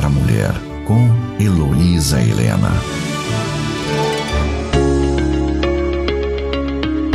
para a Mulher, com Heloísa Helena.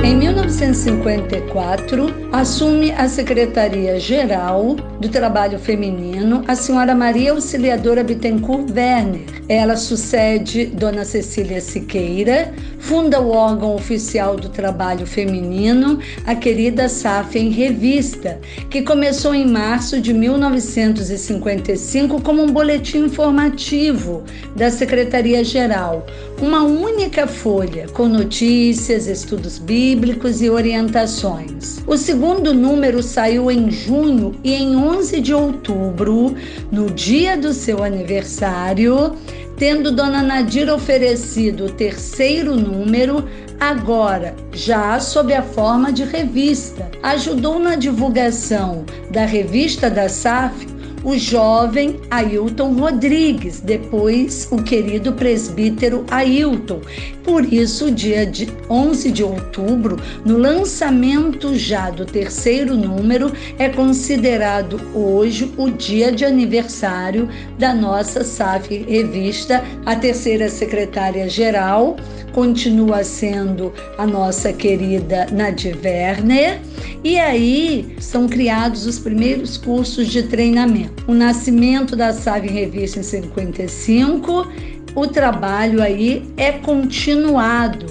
Em 1954, assume a Secretaria-Geral do Trabalho Feminino a senhora Maria Auxiliadora Bittencourt Werner. Ela sucede Dona Cecília Siqueira, funda o órgão oficial do trabalho feminino, a querida SAF em Revista, que começou em março de 1955 como um boletim informativo da Secretaria-Geral, uma única folha com notícias, estudos bíblicos e orientações. O segundo número saiu em junho e em 11 de outubro, no dia do seu aniversário, tendo Dona Nadira oferecido o terceiro número, agora já sob a forma de revista. Ajudou na divulgação da revista da SAF o jovem Ailton Rodrigues, depois o querido presbítero Ailton. Por isso, dia de 11 de outubro, no lançamento já do terceiro número, é considerado hoje o dia de aniversário da nossa SAF revista, a terceira secretária-geral continua sendo a nossa querida Nadir Werner. E aí são criados os primeiros cursos de treinamento. O nascimento da SAV Revista em 55, o trabalho aí é continuado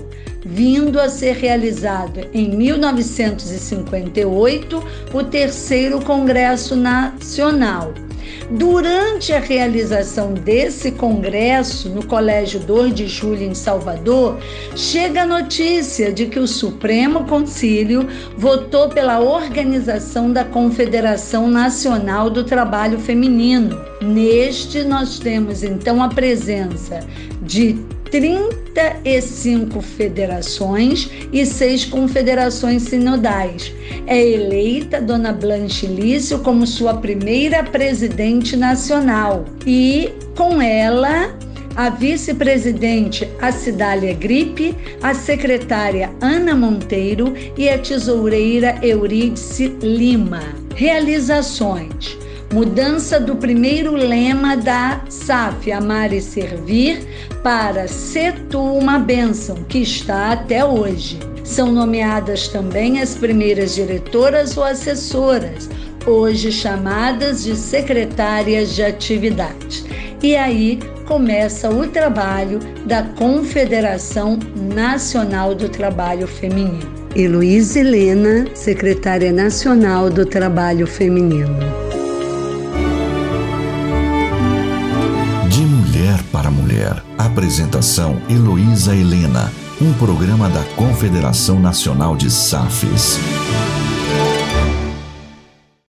vindo a ser realizado em 1958 o terceiro Congresso Nacional, Durante a realização desse congresso no Colégio 2 de Julho em Salvador, chega a notícia de que o Supremo Concílio votou pela organização da Confederação Nacional do Trabalho Feminino. Neste, nós temos então a presença de 35 federações e seis confederações sinodais. É eleita Dona Blanche Lício como sua primeira presidente nacional e com ela a vice-presidente Acidália Gripe, a secretária Ana Monteiro e a tesoureira Eurídice Lima. Realizações Mudança do primeiro lema da SAF, Amar e Servir, para Se Tu Uma Bênção, que está até hoje. São nomeadas também as primeiras diretoras ou assessoras, hoje chamadas de secretárias de atividade. E aí começa o trabalho da Confederação Nacional do Trabalho Feminino. Heloísa Helena, secretária nacional do Trabalho Feminino. Para a Mulher. Apresentação Heloísa Helena, um programa da Confederação Nacional de SAFES.